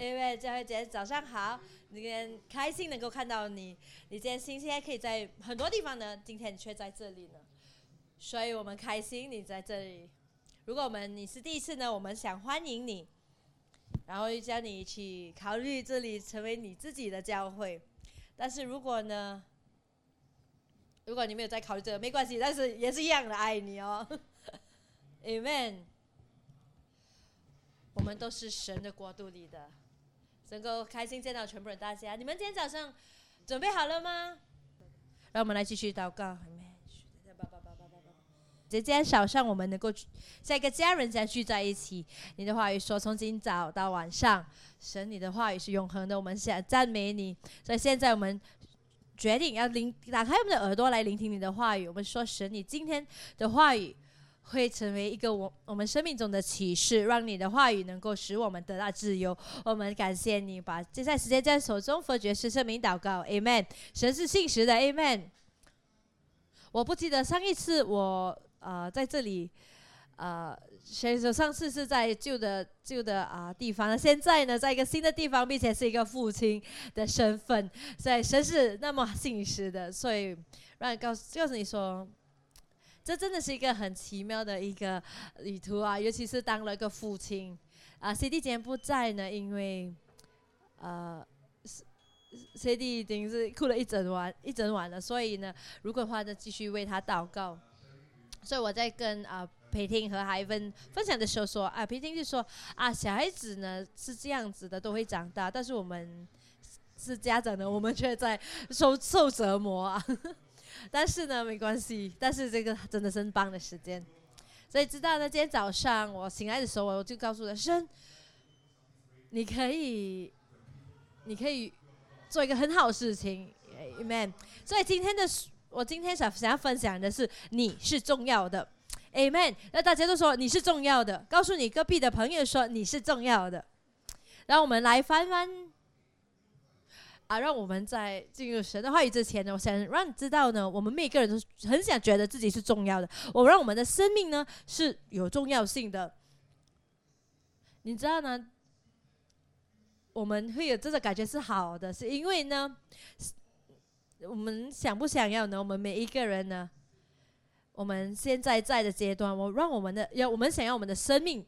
因为教会姐早上好，今天开心能够看到你。你今天星期天可以在很多地方呢，今天却在这里呢，所以我们开心你在这里。如果我们你是第一次呢，我们想欢迎你，然后叫你一起考虑这里成为你自己的教会。但是如果呢，如果你没有在考虑这个，没关系，但是也是一样的爱你哦。Amen。我们都是神的国度里的。能够开心见到全部人，大家，你们今天早上准备好了吗？让我们来继续祷告。今天早上我们能够在一个家人这样聚在一起，你的话语说从今早到晚上，神你的话语是永恒的，我们想赞美你。所以现在我们决定要聆打开我们的耳朵来聆听你的话语。我们说神，你今天的话语。会成为一个我我们生命中的启示，让你的话语能够使我们得到自由。我们感谢你，把接下来时间在手中，佛爵士圣名祷告，Amen。神是信实的，Amen。我不记得上一次我呃在这里，呃，选手上次是在旧的旧的啊地方，现在呢在一个新的地方，并且是一个父亲的身份，所以神是那么信实的，所以让你告诉告诉你说。这真的是一个很奇妙的一个旅途啊，尤其是当了一个父亲啊。C D 今天不在呢，因为呃，C D 已经是哭了一整晚一整晚了，所以呢，如果的话呢，继续为他祷告。所以我在跟啊培婷和海芬分享的时候说啊，培婷就说啊，小孩子呢是这样子的，都会长大，但是我们是家长的，我们却在受受折磨啊。但是呢，没关系。但是这个真的是很棒的时间，所以知道呢。今天早上我醒来的时候，我就告诉他：生，你可以，你可以做一个很好的事情，Amen。所以今天的我今天想想要分享的是，你是重要的，Amen。那大家都说你是重要的，告诉你隔壁的朋友说你是重要的。让我们来翻翻。啊，让我们在进入神的话语之前呢，我想让你知道呢，我们每个人都很想觉得自己是重要的。我让我们的生命呢是有重要性的。你知道呢，我们会有这个感觉是好的，是因为呢，我们想不想要呢？我们每一个人呢，我们现在在的阶段，我让我们的要我们想要我们的生命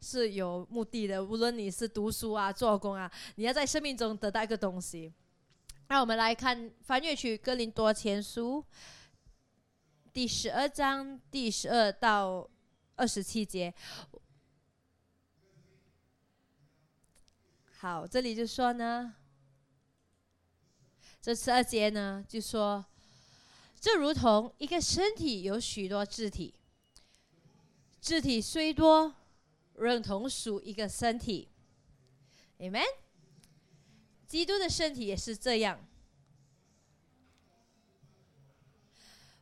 是有目的的。无论你是读书啊、做工啊，你要在生命中得到一个东西。那我们来看翻阅去哥林多前书第十二章第十二到二十七节。好，这里就说呢，这十二节呢就说，这如同一个身体有许多肢体，肢体虽多，仍同属一个身体。Amen。基督的身体也是这样，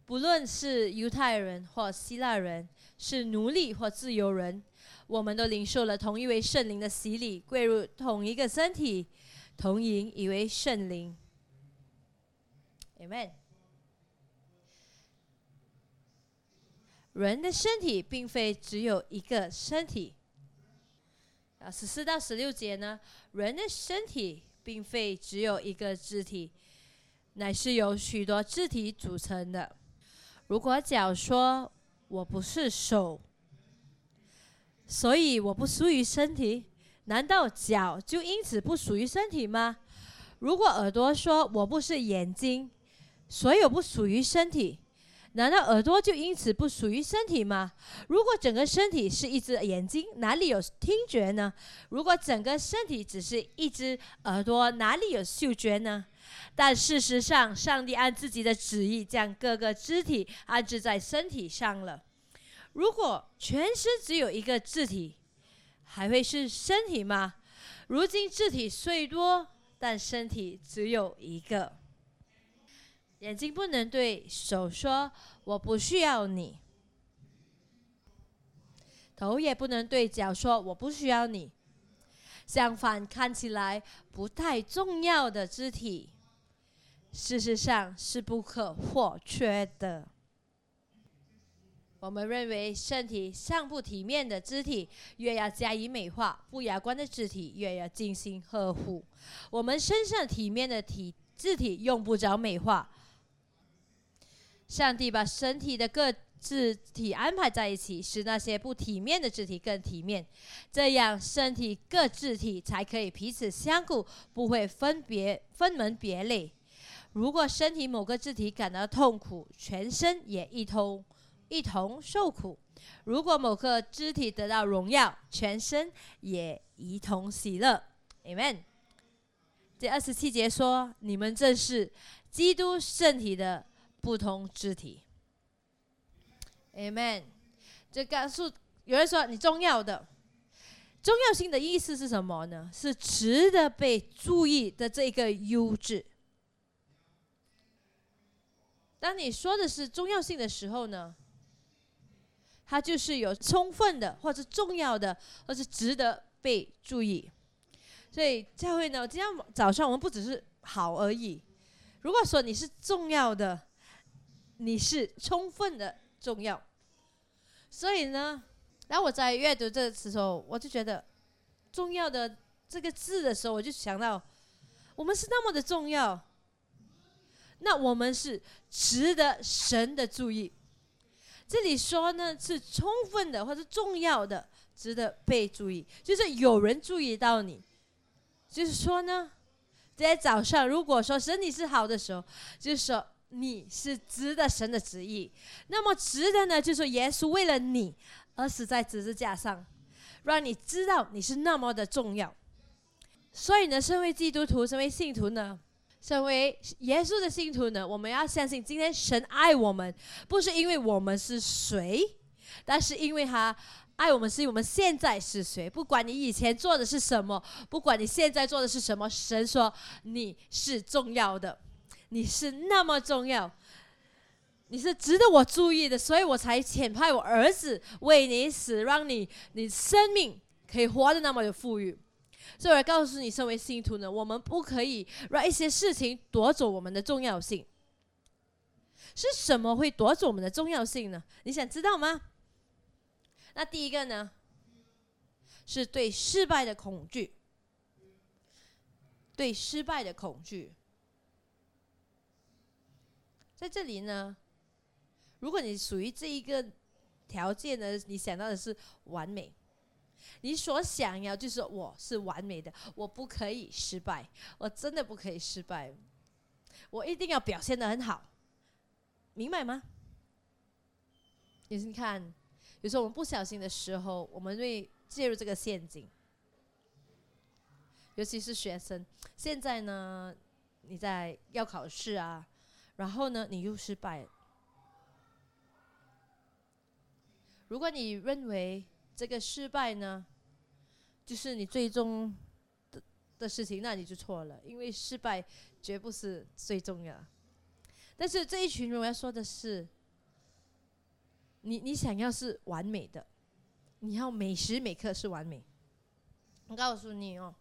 不论是犹太人或希腊人，是奴隶或自由人，我们都领受了同一位圣灵的洗礼，归入同一个身体，同饮一位圣灵。Amen。人的身体并非只有一个身体。啊，十四到十六节呢，人的身体。并非只有一个肢体，乃是由许多肢体组成的。如果脚说我不是手，所以我不属于身体，难道脚就因此不属于身体吗？如果耳朵说我不是眼睛，所以我不属于身体。难道耳朵就因此不属于身体吗？如果整个身体是一只眼睛，哪里有听觉呢？如果整个身体只是一只耳朵，哪里有嗅觉呢？但事实上，上帝按自己的旨意将各个肢体安置在身体上了。如果全身只有一个肢体，还会是身体吗？如今肢体虽多，但身体只有一个。眼睛不能对手说“我不需要你”，头也不能对脚说“我不需要你”。相反，看起来不太重要的肢体，事实上是不可或缺的。我们认为身体上不体面的肢体，越要加以美化；不雅观的肢体，越要精心呵护。我们身上体面的体肢体用不着美化。上帝把身体的各肢体安排在一起，使那些不体面的肢体更体面，这样身体各肢体才可以彼此相顾，不会分别分门别类。如果身体某个肢体感到痛苦，全身也一同。一同受苦。如果某个肢体得到荣耀，全身也一同喜乐。Amen。第二十七节说：“你们正是基督身体的不同肢体。”Amen。这告诉有人说你重要的重要性的意思是什么呢？是值得被注意的这个优质。当你说的是重要性的时候呢？它就是有充分的，或者重要的，或是值得被注意。所以教会呢，今天早上我们不只是好而已。如果说你是重要的，你是充分的重要。所以呢，当我在阅读这个词的时候，我就觉得“重要的”这个字的时候，我就想到，我们是那么的重要，那我们是值得神的注意。这里说呢是充分的或者重要的，值得被注意，就是有人注意到你。就是说呢，在早上如果说身体是好的时候，就是说你是值得神的旨意。那么值得呢，就是说耶稣为了你而死在十字架上，让你知道你是那么的重要。所以呢，身为基督徒，身为信徒呢。身为耶稣的信徒呢，我们要相信，今天神爱我们，不是因为我们是谁，但是因为他爱我们，是因为我们现在是谁。不管你以前做的是什么，不管你现在做的是什么，神说你是重要的，你是那么重要，你是值得我注意的，所以我才遣派我儿子为你死，让你你生命可以活得那么的富裕。所以我告诉你，身为信徒呢，我们不可以让一些事情夺走我们的重要性。是什么会夺走我们的重要性呢？你想知道吗？那第一个呢，是对失败的恐惧。对失败的恐惧，在这里呢，如果你属于这一个条件呢，你想到的是完美。你所想要就是我是完美的，我不可以失败，我真的不可以失败，我一定要表现的很好，明白吗？你是你看，有时候我们不小心的时候，我们会介入这个陷阱，尤其是学生。现在呢，你在要考试啊，然后呢，你又失败，如果你认为。这个失败呢，就是你最终的的事情，那你就错了，因为失败绝不是最重要。但是这一群人我要说的是，你你想要是完美的，你要每时每刻是完美。我告诉你哦，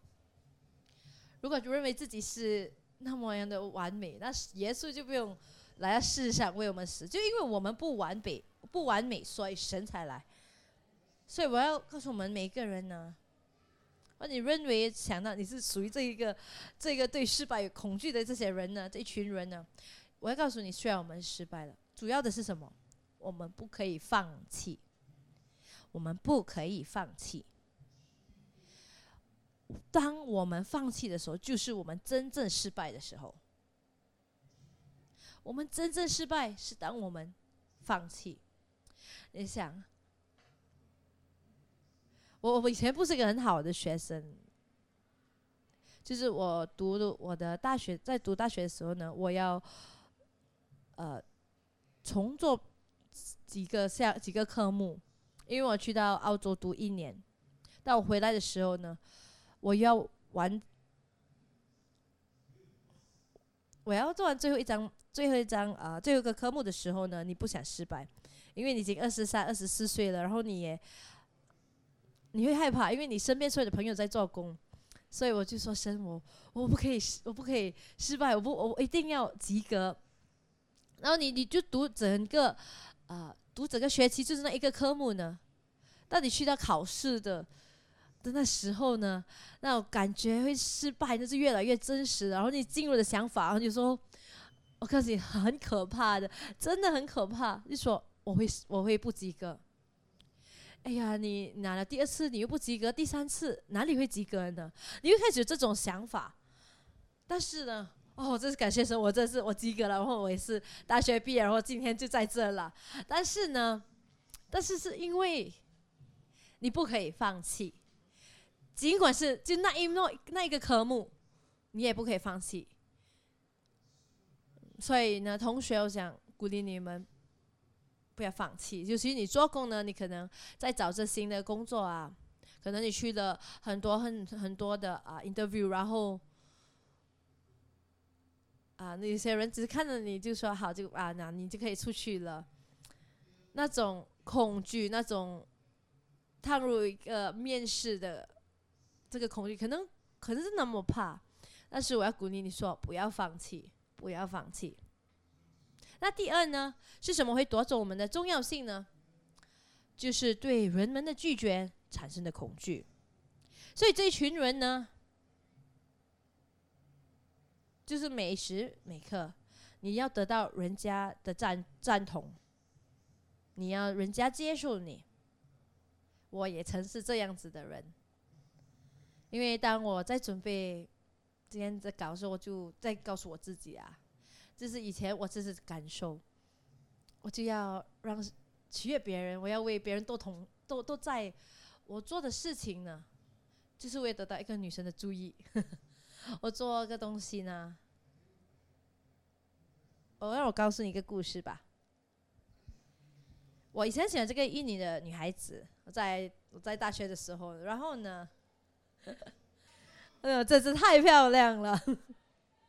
如果你认为自己是那么样的完美，那耶稣就不用来到世上为我们死，就因为我们不完美，不完美，所以神才来。所以我要告诉我们每个人呢，而你认为想到你是属于这一个、这个对失败有恐惧的这些人呢，这一群人呢，我要告诉你，虽然我们失败了，主要的是什么？我们不可以放弃，我们不可以放弃。当我们放弃的时候，就是我们真正失败的时候。我们真正失败是当我们放弃。你想？我我以前不是一个很好的学生，就是我读我的大学，在读大学的时候呢，我要呃重做几个项几个科目，因为我去到澳洲读一年，但我回来的时候呢，我要完，我要做完最后一张最后一张啊最后一个科目的时候呢，你不想失败，因为你已经二十三二十四岁了，然后你也。你会害怕，因为你身边所有的朋友在做工，所以我就说：神，我我不可以，我不可以失败，我不，我一定要及格。然后你你就读整个，呃，读整个学期就是那一个科目呢？到你去到考试的的那时候呢，那种感觉会失败，那是越来越真实。然后你进入的想法，然后你说，我告诉你很可怕的，真的很可怕。你说我会我会不及格。哎呀，你拿了第二次你又不及格，第三次哪里会及格呢？你又开始有这种想法。但是呢，哦，这是感谢神，我这是我及格了，然后我也是大学毕业，然后今天就在这了。但是呢，但是是因为你不可以放弃，尽管是就那一那那一个科目，你也不可以放弃。所以呢，同学，我想鼓励你们。不要放弃。就是你做工呢，你可能在找着新的工作啊，可能你去了很多很很多的啊 interview，然后啊，那些人只是看着你就说好就啊，那你就可以出去了。那种恐惧，那种踏入一个面试的这个恐惧，可能可能是那么怕，但是我要鼓励你说，不要放弃，不要放弃。那第二呢，是什么会夺走我们的重要性呢？就是对人们的拒绝产生的恐惧。所以这一群人呢，就是每时每刻你要得到人家的赞赞同，你要人家接受你。我也曾是这样子的人，因为当我在准备今天在搞的时候，我就在告诉我自己啊。就是以前我这是感受，我就要让取悦别人，我要为别人都同都都在我做的事情呢，就是为了得到一个女生的注意。我做个东西呢，我让我告诉你一个故事吧。我以前喜欢这个印尼的女孩子，我在我在大学的时候，然后呢，哎呦，真是太漂亮了。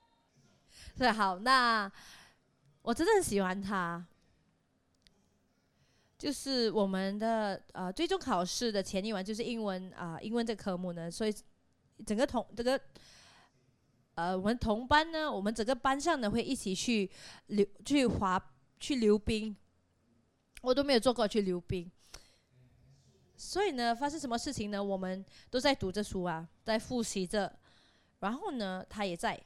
对，好，那我真的很喜欢他。就是我们的呃，最终考试的前一晚就是英文啊，英文这科目呢，所以整个同这个呃，我们同班呢，我们整个班上呢会一起去溜去滑去溜冰，我都没有做过去溜冰。所以呢，发生什么事情呢？我们都在读着书啊，在复习着，然后呢，他也在。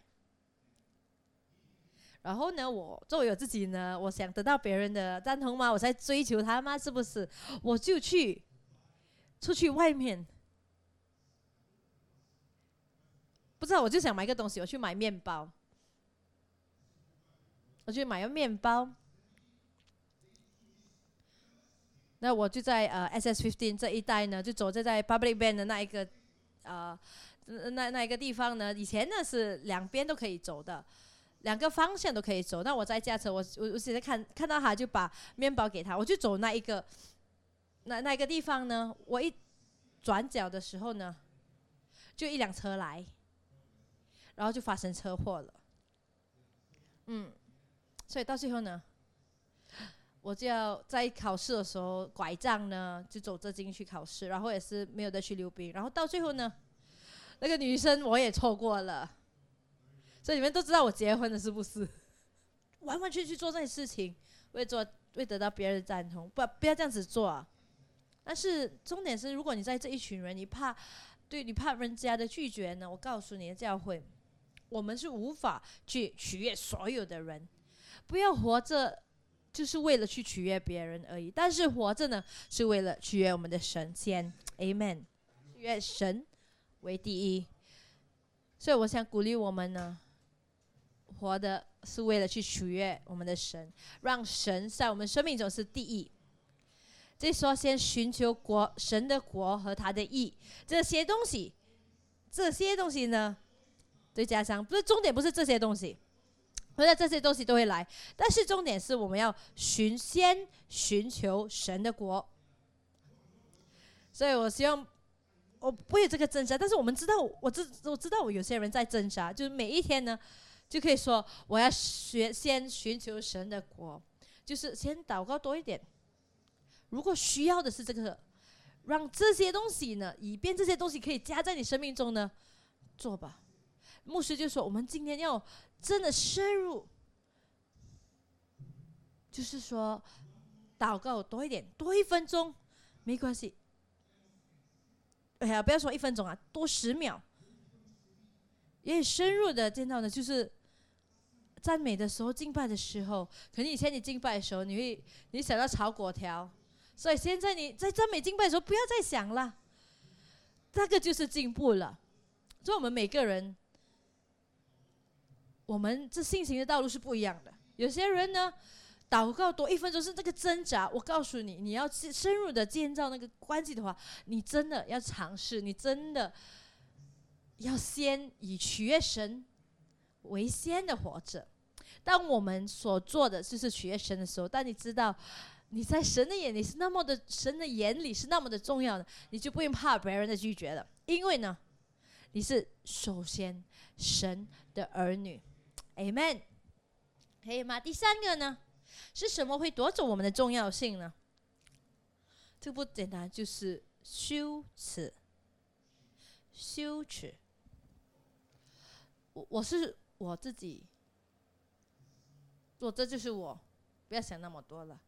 然后呢，我作为我自己呢，我想得到别人的赞同吗？我在追求他吗？是不是？我就去出去外面，不知道我就想买个东西，我去买面包，我去买个面包。那我就在呃 SS fifteen 这一带呢，就走在在 Public Bank 的那一个呃那那一个地方呢，以前呢是两边都可以走的。两个方向都可以走。那我在驾车，我我我现在看看到他，就把面包给他。我就走那一个，那那一个地方呢？我一转角的时候呢，就一辆车来，然后就发生车祸了。嗯，所以到最后呢，我就要在考试的时候拐杖呢，就走着进去考试，然后也是没有再去溜冰。然后到最后呢，那个女生我也错过了。所以你们都知道我结婚了是不是？完完全全做这些事情，为做为得到别人的赞同，不不要这样子做啊！但是重点是，如果你在这一群人，你怕对你怕人家的拒绝呢？我告诉你，教会我们是无法去取悦所有的人。不要活着就是为了去取悦别人而已，但是活着呢，是为了取悦我们的神先，Amen，愿神为第一。所以我想鼓励我们呢。活的是为了去取悦我们的神，让神在我们生命中是第一。这说先寻求国神的国和他的义，这些东西，这些东西呢，再加上不是重点，不是这些东西，所以这些东西都会来，但是重点是我们要寻先寻求神的国。所以我希望我不有这个挣扎，但是我们知道，我知我知道，我有些人在挣扎，就是每一天呢。就可以说，我要学先寻求神的国，就是先祷告多一点。如果需要的是这个，让这些东西呢，以便这些东西可以加在你生命中呢，做吧。牧师就说，我们今天要真的深入，就是说祷告多一点，多一分钟，没关系。哎呀，不要说一分钟啊，多十秒。也深入的见到呢，就是赞美的时候、敬拜的时候，可能以前你敬拜的时候，你会你想到炒果条，所以现在你在赞美敬拜的时候，不要再想了，那个就是进步了。所以我们每个人，我们这信心的道路是不一样的。有些人呢，祷告多一分钟是这个挣扎。我告诉你，你要深入的建造那个关系的话，你真的要尝试，你真的。要先以取悦神为先的活着。当我们所做的就是取悦神的时候，当你知道你在神的眼里是那么的，神的眼里是那么的重要的，你就不用怕别人的拒绝了。因为呢，你是首先神的儿女，Amen，可以吗？第三个呢，是什么会夺走我们的重要性呢？这不简单，就是羞耻，羞耻。我我是我自己，做这就是我，不要想那么多了。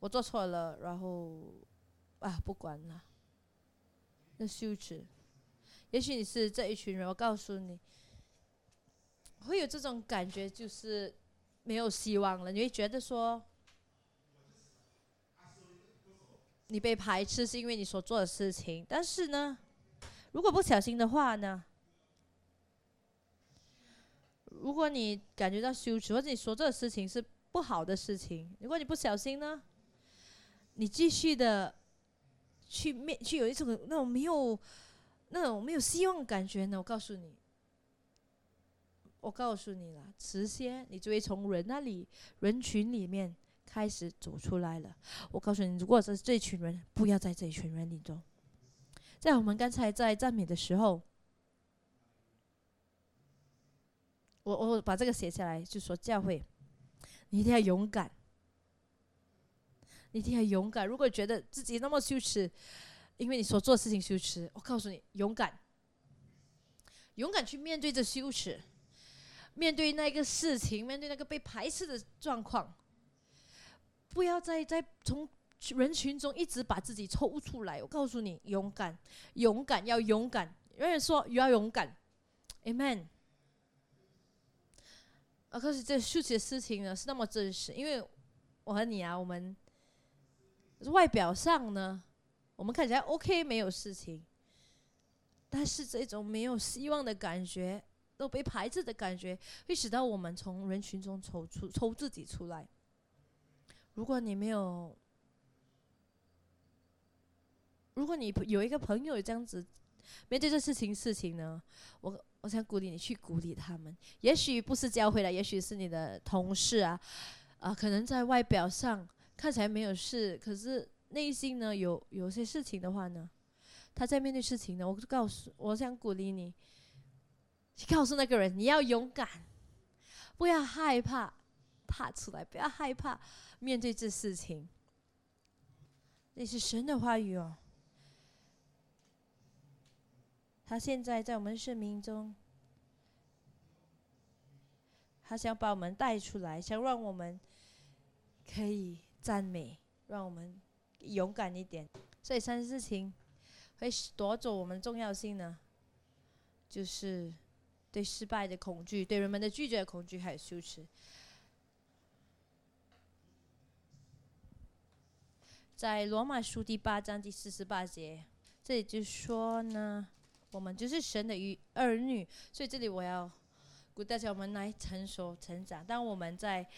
我做错了，然后啊，不管了。那羞耻，也许你是这一群人，我告诉你，会有这种感觉，就是没有希望了。你会觉得说，你被排斥是因为你所做的事情，但是呢，如果不小心的话呢？如果你感觉到羞耻，或者你说这个事情是不好的事情，如果你不小心呢，你继续的去面去有一种那种没有那种没有希望感觉呢？我告诉你，我告诉你了，迟些你就会从人那里人群里面开始走出来了。我告诉你，如果是这群人，不要在这一群人里中。在我们刚才在赞美的时候。我我把这个写下来，就说教会，你一定要勇敢，你一定要勇敢。如果觉得自己那么羞耻，因为你所做的事情羞耻，我告诉你，勇敢，勇敢去面对这羞耻，面对那个事情，面对那个被排斥的状况，不要再再从人群中一直把自己抽出来。我告诉你，勇敢，勇敢，要勇敢。有人说要勇敢，Amen。啊，可是这羞耻的事情呢是那么真实，因为我和你啊，我们外表上呢，我们看起来 OK，没有事情，但是这种没有希望的感觉，都被排斥的感觉，会使到我们从人群中抽出抽自己出来。如果你没有，如果你有一个朋友这样子面对这事情事情呢，我。我想鼓励你去鼓励他们，也许不是教会了，也许是你的同事啊，啊，可能在外表上看起来没有事，可是内心呢有有些事情的话呢，他在面对事情呢，我告诉，我想鼓励你，去告诉那个人，你要勇敢，不要害怕，踏出来，不要害怕面对这事情，那是神的话语哦。他现在在我们生命中，他想把我们带出来，想让我们可以赞美，让我们勇敢一点。所以三件事情会夺走我们重要性呢，就是对失败的恐惧，对人们的拒绝的恐惧，还有羞耻。在罗马书第八章第四十八节，这里就说呢。我们就是神的儿儿女，所以这里我要鼓大家，我们来成熟成长。当我们在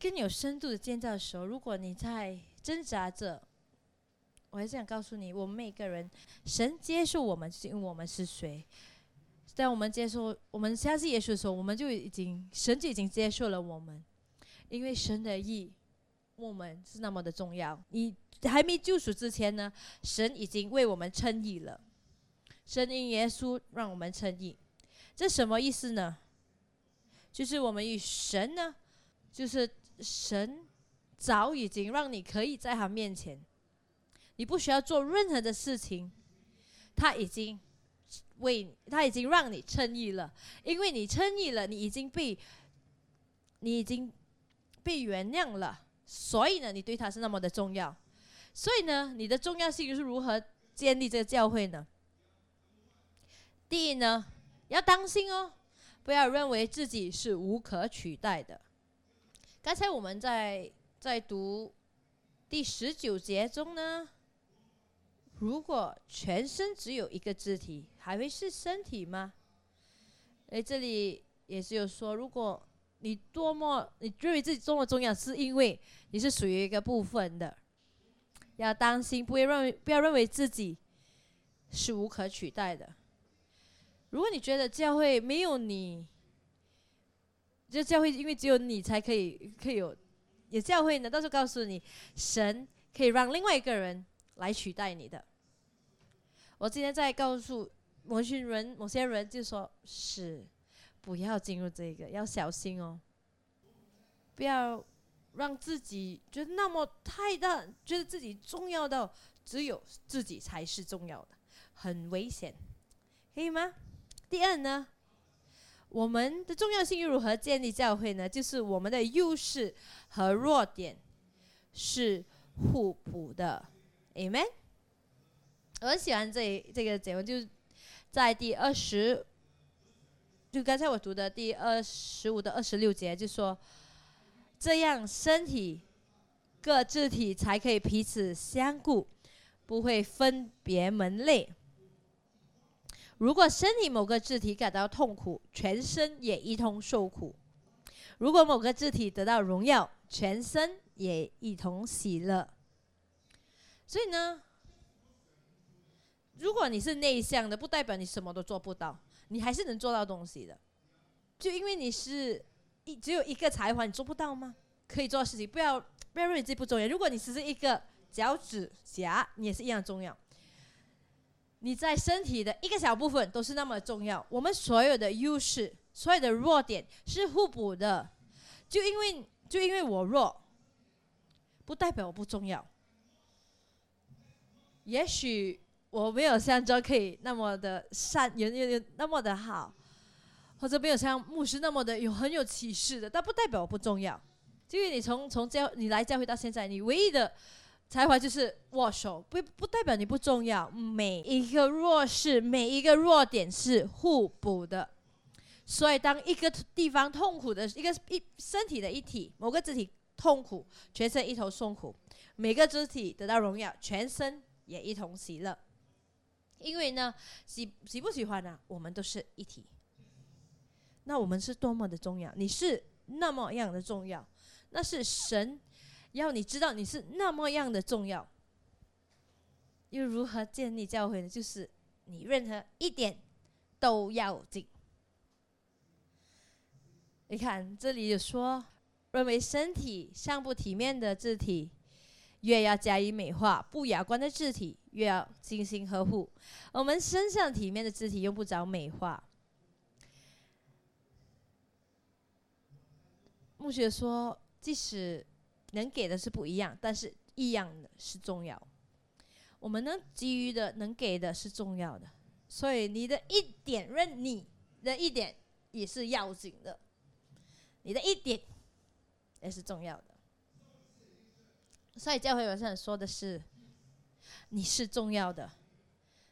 更有深度的建造的时候，如果你在挣扎着，我还是想告诉你，我们每个人，神接受我们，是因为我们是谁。在我们接受我们相信耶稣的时候，我们就已经神就已经接受了我们，因为神的意，我们是那么的重要。你还没救赎之前呢，神已经为我们称义了。神因耶稣让我们称义，这什么意思呢？就是我们与神呢，就是神早已经让你可以在他面前，你不需要做任何的事情，他已经为他已经让你称义了，因为你称义了，你已经被你已经被原谅了，所以呢，你对他是那么的重要。所以呢，你的重要性是如何建立这个教会呢？第一呢，要当心哦，不要认为自己是无可取代的。刚才我们在在读第十九节中呢，如果全身只有一个肢体，还会是身体吗？诶，这里也是有说，如果你多么你认为自己多么重要，是因为你是属于一个部分的，要当心，不要认为不要认为自己是无可取代的。如果你觉得教会没有你，就教会因为只有你才可以可以有有教会呢，到时候告诉你，神可以让另外一个人来取代你的。我今天在告诉某些人，某些人就说是不要进入这个，要小心哦，不要让自己觉得那么太大，觉得自己重要到只有自己才是重要的，很危险，可以吗？第二呢，我们的重要性又如何建立教会呢？就是我们的优势和弱点是互补的，Amen。我很喜欢这这个节目，就是在第二十，就刚才我读的第二十五到二十六节，就说这样身体各肢体才可以彼此相顾，不会分别门类。如果身体某个肢体感到痛苦，全身也一同受苦；如果某个肢体得到荣耀，全身也一同喜乐。所以呢，如果你是内向的，不代表你什么都做不到，你还是能做到东西的。就因为你是一只有一个才华，你做不到吗？可以做事情，不要不要认为自己不重要。如果你只是一个脚趾甲，你也是一样重要。你在身体的一个小部分都是那么重要。我们所有的优势、所有的弱点是互补的。就因为就因为我弱，不代表我不重要。也许我没有像 j 可以那么的善，有有有那么的好，或者没有像牧师那么的有很有启示的，但不代表我不重要。因为你从从教你来教会到现在，你唯一的。才华就是握手，不不代表你不重要。每一个弱势，每一个弱点是互补的。所以，当一个地方痛苦的一个一身体的一体，某个肢体痛苦，全身一同受苦；每个肢体得到荣耀，全身也一同喜乐。因为呢，喜喜不喜欢呢？我们都是一体。那我们是多么的重要？你是那么样的重要？那是神。要你知道你是那么样的重要，又如何建立教会呢？就是你任何一点都要紧。你看这里有说，认为身体上不体面的肢体，越要加以美化；不雅观的肢体，越要精心呵护。我们身上体面的肢体用不着美化。牧学说，即使。能给的是不一样，但是一样的是重要。我们能给予的、能给的是重要的，所以你的一点，认你的一点也是要紧的，你的一点也是重要的。所以教会晚上说的是，你是重要的，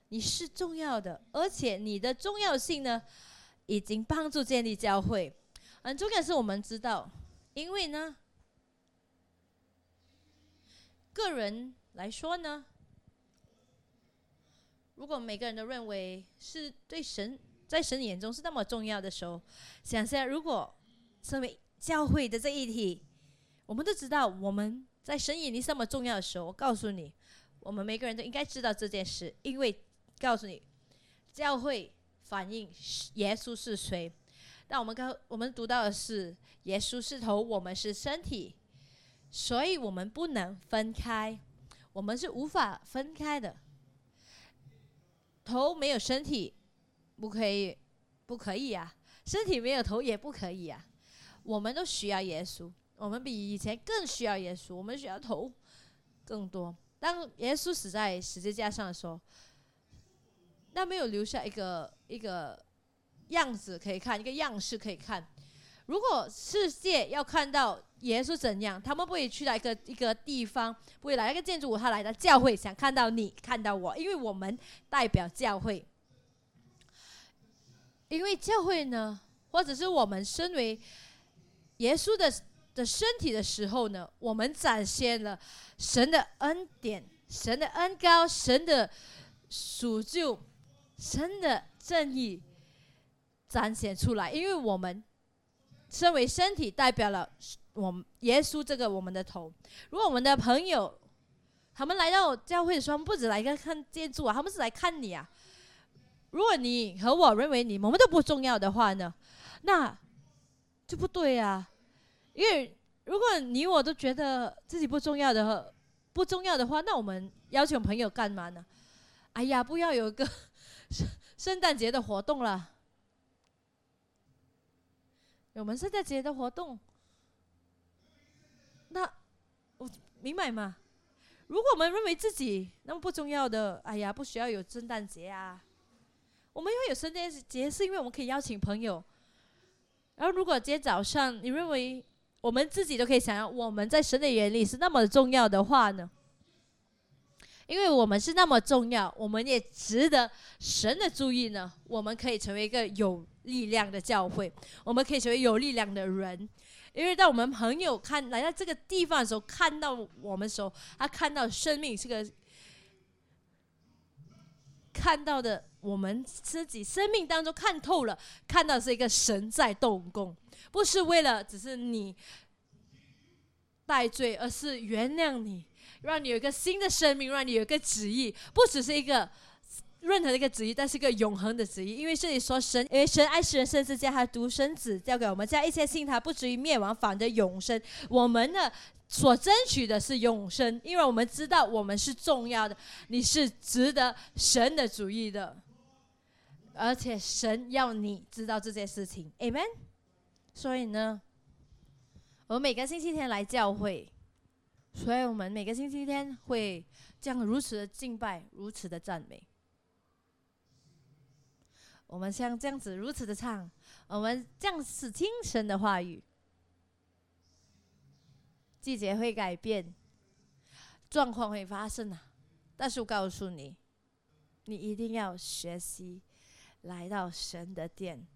你是重要的，而且你的重要性呢，已经帮助建立教会。很重要是我们知道，因为呢。个人来说呢，如果每个人都认为是对神在神眼中是那么重要的时候，想象如果身为教会的这一体，我们都知道我们在神眼里这么重要的时候，我告诉你，我们每个人都应该知道这件事，因为告诉你，教会反映耶稣是谁。那我们刚我们读到的是耶稣是头，我们是身体。所以我们不能分开，我们是无法分开的。头没有身体，不可以，不可以啊！身体没有头也不可以啊！我们都需要耶稣，我们比以前更需要耶稣，我们需要头更多。当耶稣死在十字架上的时候，那没有留下一个一个样子可以看，一个样式可以看。如果世界要看到耶稣怎样，他们不会去到一个一个地方，不会来一个建筑物，他来到教会，想看到你，看到我，因为我们代表教会。因为教会呢，或者是我们身为耶稣的的身体的时候呢，我们展现了神的恩典、神的恩高、神的赎救、神的正义。彰显出来，因为我们身为身体，代表了我们耶稣这个我们的头。如果我们的朋友他们来到教会的时候，不止来看看建筑啊，他们是来看你啊。如果你和我认为你我们都不重要的话呢，那就不对啊。因为如果你我都觉得自己不重要的不重要的话，那我们邀请朋友干嘛呢？哎呀，不要有一个圣 圣诞节的活动了。我们圣诞节的活动，那我明白吗？如果我们认为自己那么不重要的，哎呀，不需要有圣诞节啊。我们会有圣诞节，是因为我们可以邀请朋友。然后，如果今天早上你认为我们自己都可以想象我们在神的眼里是那么重要的话呢？因为我们是那么重要，我们也值得神的注意呢。我们可以成为一个有。力量的教会，我们可以成为有力量的人，因为当我们朋友看来到这个地方的时候，看到我们的时候，他看到生命是个看到的，我们自己生命当中看透了，看到是一个神在动工，不是为了只是你带罪，而是原谅你，让你有一个新的生命，让你有一个旨意，不只是一个。任何的一个旨意，但是一个永恒的旨意，因为这里说神，因为神爱世人，甚至将他独生子交给我们，这样一切信他不至于灭亡，反得永生。我们呢，所争取的是永生，因为我们知道我们是重要的，你是值得神的主意的，而且神要你知道这件事情，Amen。所以呢，我每个星期天来教会，所以我们每个星期天会这样如此的敬拜，如此的赞美。我们像这样子如此的唱，我们这样子听神的话语。季节会改变，状况会发生啊！但是我告诉你，你一定要学习来到神的殿，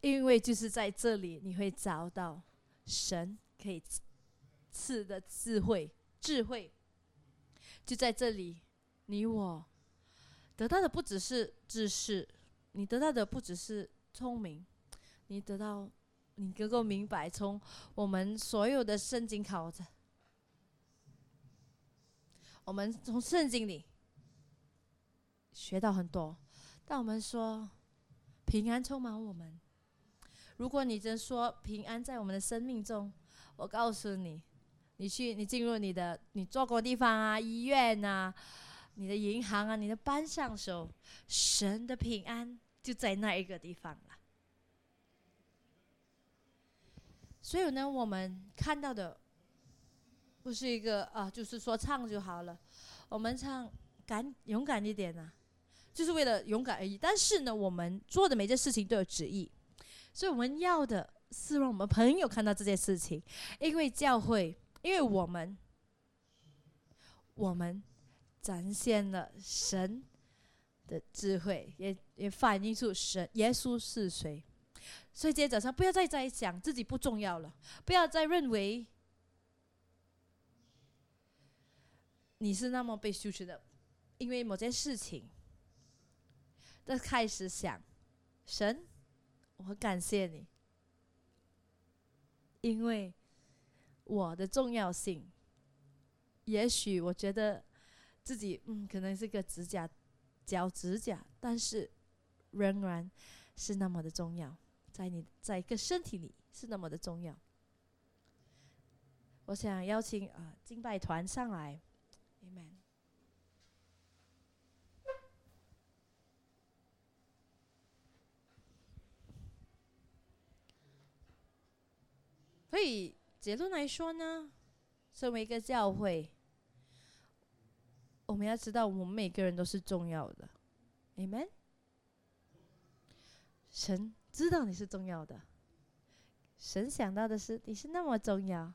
因为就是在这里你会找到神可以赐的智慧，智慧就在这里。你我得到的不只是知识。你得到的不只是聪明，你得到，你能够明白，从我们所有的圣经考着，我们从圣经里学到很多。但我们说平安充满我们，如果你真说平安在我们的生命中，我告诉你，你去，你进入你的你做过地方啊，医院啊，你的银行啊，你的班上时候，神的平安。就在那一个地方了，所以呢，我们看到的不是一个啊，就是说唱就好了。我们唱敢勇敢一点啊，就是为了勇敢而已。但是呢，我们做的每件事情都有旨意，所以我们要的是让我们朋友看到这件事情，因为教会，因为我们，我们展现了神。的智慧也也反映出神耶稣是谁，所以今天早上不要再在想自己不重要了，不要再认为你是那么被羞耻的，因为某件事情，但开始想神，我很感谢你，因为我的重要性，也许我觉得自己嗯，可能是个指甲。脚指甲，但是仍然是那么的重要，在你在一个身体里是那么的重要。我想邀请啊敬拜团上来，Amen。所以结论来说呢，身为一个教会。我们要知道，我们每个人都是重要的，Amen。神知道你是重要的，神想到的是你是那么重要。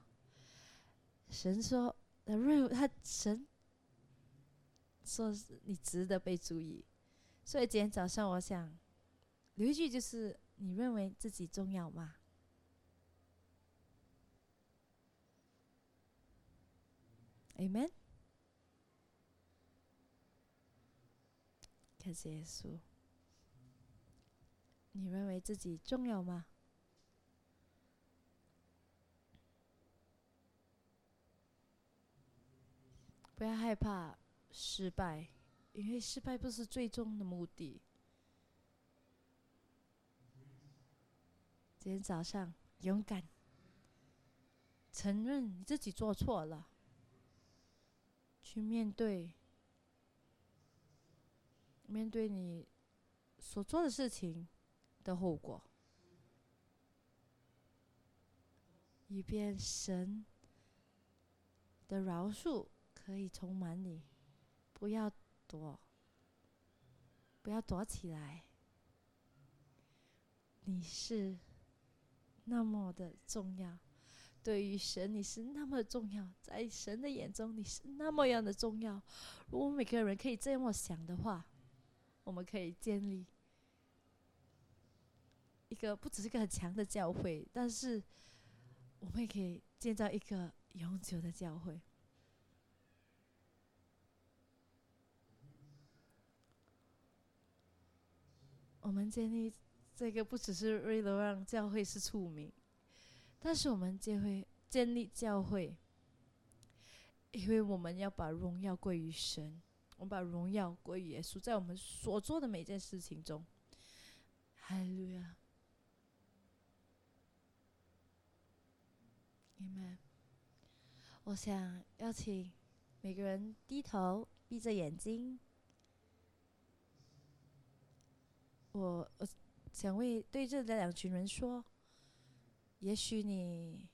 神说，他认为他神说你值得被注意。所以今天早上我想留一句，就是你认为自己重要吗？Amen。感谢耶稣。你认为自己重要吗？不要害怕失败，因为失败不是最终的目的。今天早上，勇敢承认你自己做错了，去面对，面对你所做的事情的后果，以便神的饶恕。可以充满你，不要躲，不要躲起来。你是那么的重要，对于神你是那么重要，在神的眼中你是那么样的重要。如果每个人可以这么想的话，我们可以建立一个不只是一个很强的教会，但是我们也可以建造一个永久的教会。我们建立这个不只是为了让教会是出名，但是我们建会建立教会，因为我们要把荣耀归于神，我们把荣耀归于耶稣，在我们所做的每件事情中，哈利路亚，你们，我想邀请每个人低头，闭着眼睛。我我想为对这两群人说，也许你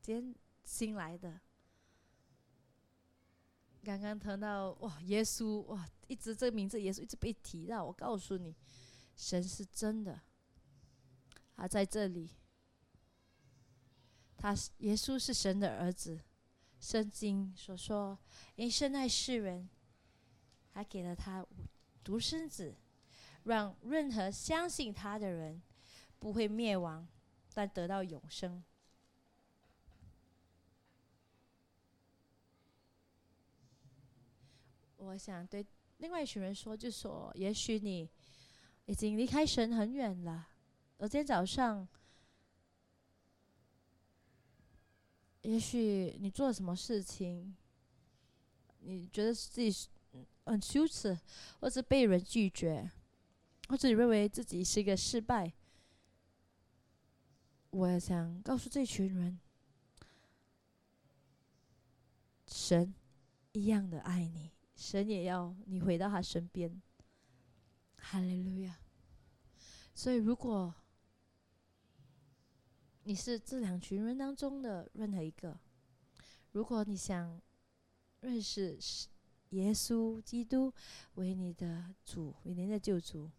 今天新来的，刚刚听到哇，耶稣哇，一直这个名字耶稣一直被提到。我告诉你，神是真的，他在这里，他耶稣是神的儿子。圣经所说，因深爱世人，还给了他独生子。让任何相信他的人不会灭亡，但得到永生。我想对另外一群人说，就说：也许你已经离开神很远了。而今天早上，也许你做了什么事情，你觉得自己很羞耻，或者被人拒绝。或者你认为自己是一个失败，我也想告诉这群人，神一样的爱你，神也要你回到他身边。哈利路亚！所以，如果你是这两群人当中的任何一个，如果你想认识耶稣基督为你的主，为你的救主。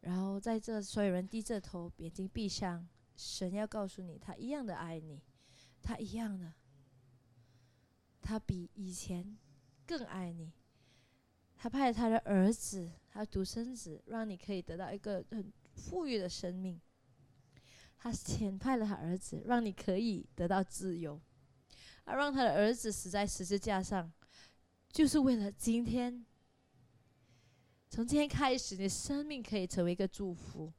然后在这，所有人低着头，眼睛闭上。神要告诉你，他一样的爱你，他一样的，他比以前更爱你。他派他的儿子，他独生子，让你可以得到一个很富裕的生命。他遣派了他儿子，让你可以得到自由。而让他的儿子死在十字架上，就是为了今天。从今天开始，你的生命可以成为一个祝福，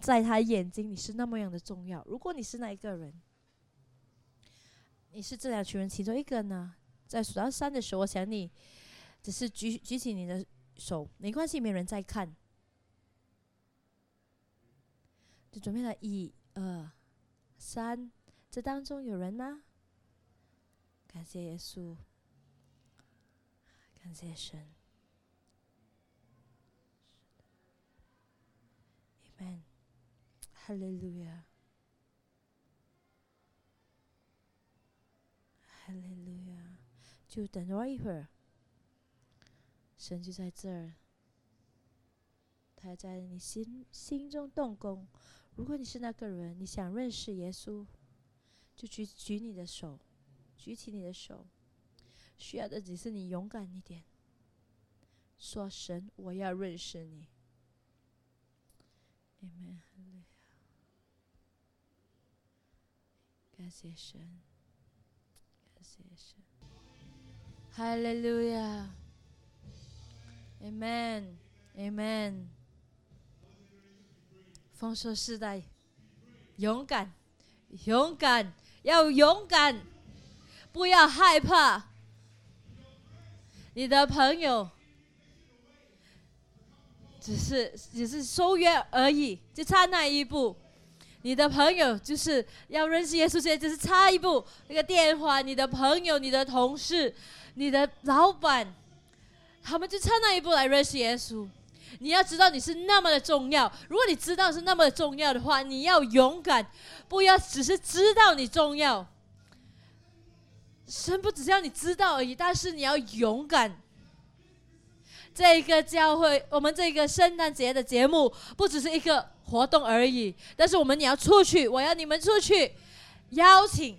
在他眼睛你是那么样的重要。如果你是那一个人，你是这两群人其中一个呢？在数到三的时候，我想你只是举举起你的手，没关系，没人在看，就准备了一二三，这当中有人吗？感谢耶稣，感谢神。Amen，哈利路亚，哈利路亚，就等我一会儿，神就在这儿，他在你心心中动工。如果你是那个人，你想认识耶稣，就举举你的手，举起你的手。需要的只是你勇敢一点，说神，我要认识你。Amen。感谢神，感谢神。哈利路亚。Amen，Amen。丰收时代，勇敢，勇敢，要勇敢，不要害怕。你的朋友只是只是收约而已，就差那一步。你的朋友就是要认识耶稣，现在就是差一步。那个电话，你的朋友、你的同事、你的老板，他们就差那一步来认识耶稣。你要知道你是那么的重要。如果你知道是那么的重要的话，你要勇敢，不要只是知道你重要。神不只是要你知道而已，但是你要勇敢。这个教会，我们这个圣诞节的节目不只是一个活动而已，但是我们你要出去，我要你们出去，邀请，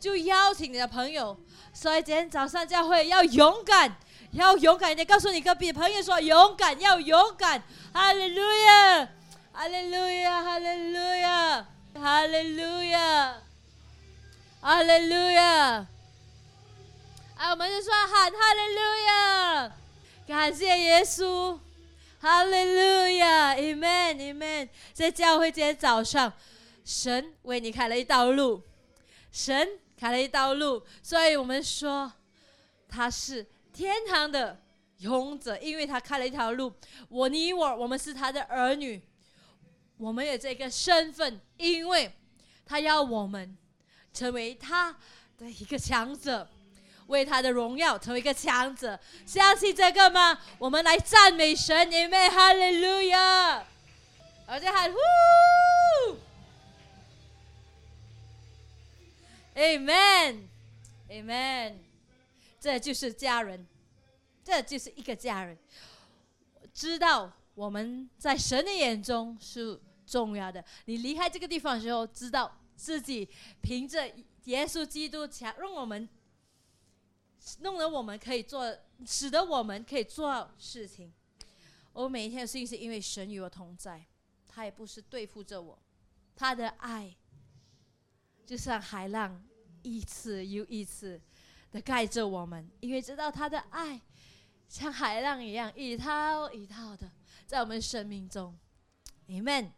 就邀请你的朋友。所以今天早上教会要勇敢，要勇敢一点，告诉你隔壁朋友说勇敢，要勇敢。哈利路亚，哈利路亚，哈利路亚，哈利路亚，哈利路亚。啊，我们就说喊哈利路亚，感谢耶稣，哈利路亚，Amen，Amen。在教会今天早上，神为你开了一道路，神开了一道路，所以我们说他是天堂的勇者，因为他开了一条路。我你我，我们是他的儿女，我们有这个身份，因为他要我们成为他的一个强者。为他的荣耀成为一个强者，相信这个吗？我们来赞美神，因为哈利路亚，而且喊呼，Amen，Amen，这就是家人，这就是一个家人，知道我们在神的眼中是重要的。你离开这个地方的时候，知道自己凭着耶稣基督强，让我们。弄得我们可以做，使得我们可以做事情。我每一天的事情是因为神与我同在，他也不是对付着我，他的爱就像海浪一次又一次的盖着我们，因为知道他的爱像海浪一样一套一套的在我们生命中，Amen，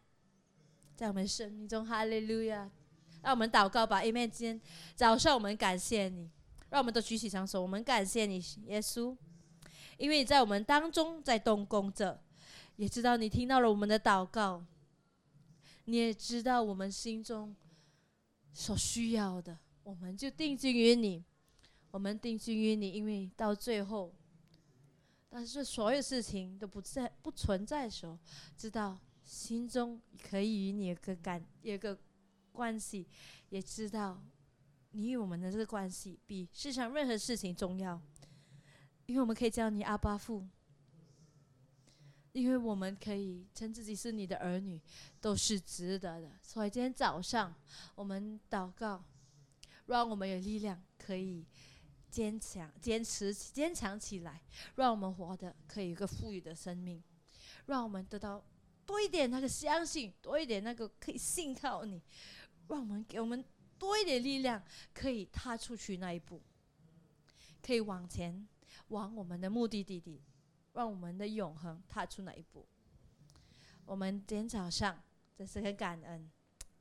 在我们生命中，哈利路亚。让我们祷告吧，Amen。今天早上我们感谢你。让我们都举起双手，我们感谢你，耶稣，因为你在我们当中在动工着，也知道你听到了我们的祷告，你也知道我们心中所需要的，我们就定睛于你，我们定睛于你，因为到最后，但是所有事情都不在不存在的时候，知道心中可以与你有个感有个关系，也知道。你与我们的这个关系比世上任何事情重要，因为我们可以叫你阿巴父，因为我们可以称自己是你的儿女，都是值得的。所以今天早上我们祷告，让我们有力量可以坚强、坚持、坚强起来，让我们活的可以有个富裕的生命，让我们得到多一点那个相信，多一点那个可以信靠你，让我们给我们。多一点力量，可以踏出去那一步，可以往前，往我们的目的地地，让我们的永恒踏出那一步。我们今天早上这是很感恩，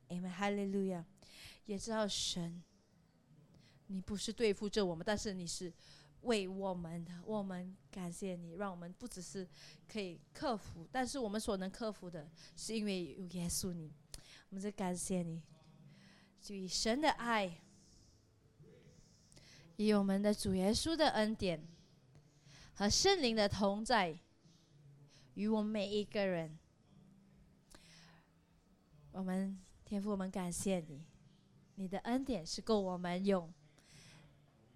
因为哈利路亚，也知道神，你不是对付着我们，但是你是为我们的。我们感谢你，让我们不只是可以克服，但是我们所能克服的，是因为有耶稣你。我们在感谢你。以神的爱，以我们的主耶稣的恩典和圣灵的同在，与我们每一个人，我们天父，我们感谢你，你的恩典是够我们用，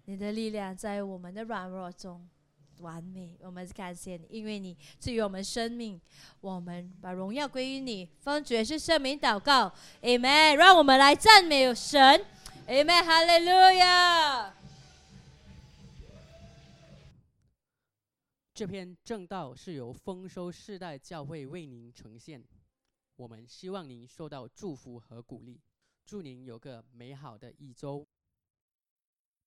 你的力量在我们的软弱中。完美。我们感谢你，因为你赐予我们生命，我们把荣耀归于你。奉主耶稣圣名祷告，Amen。让我们来赞美神，Amen，哈利路亚。这篇正道是由丰收世代教会为您呈现，我们希望您受到祝福和鼓励，祝您有个美好的一周。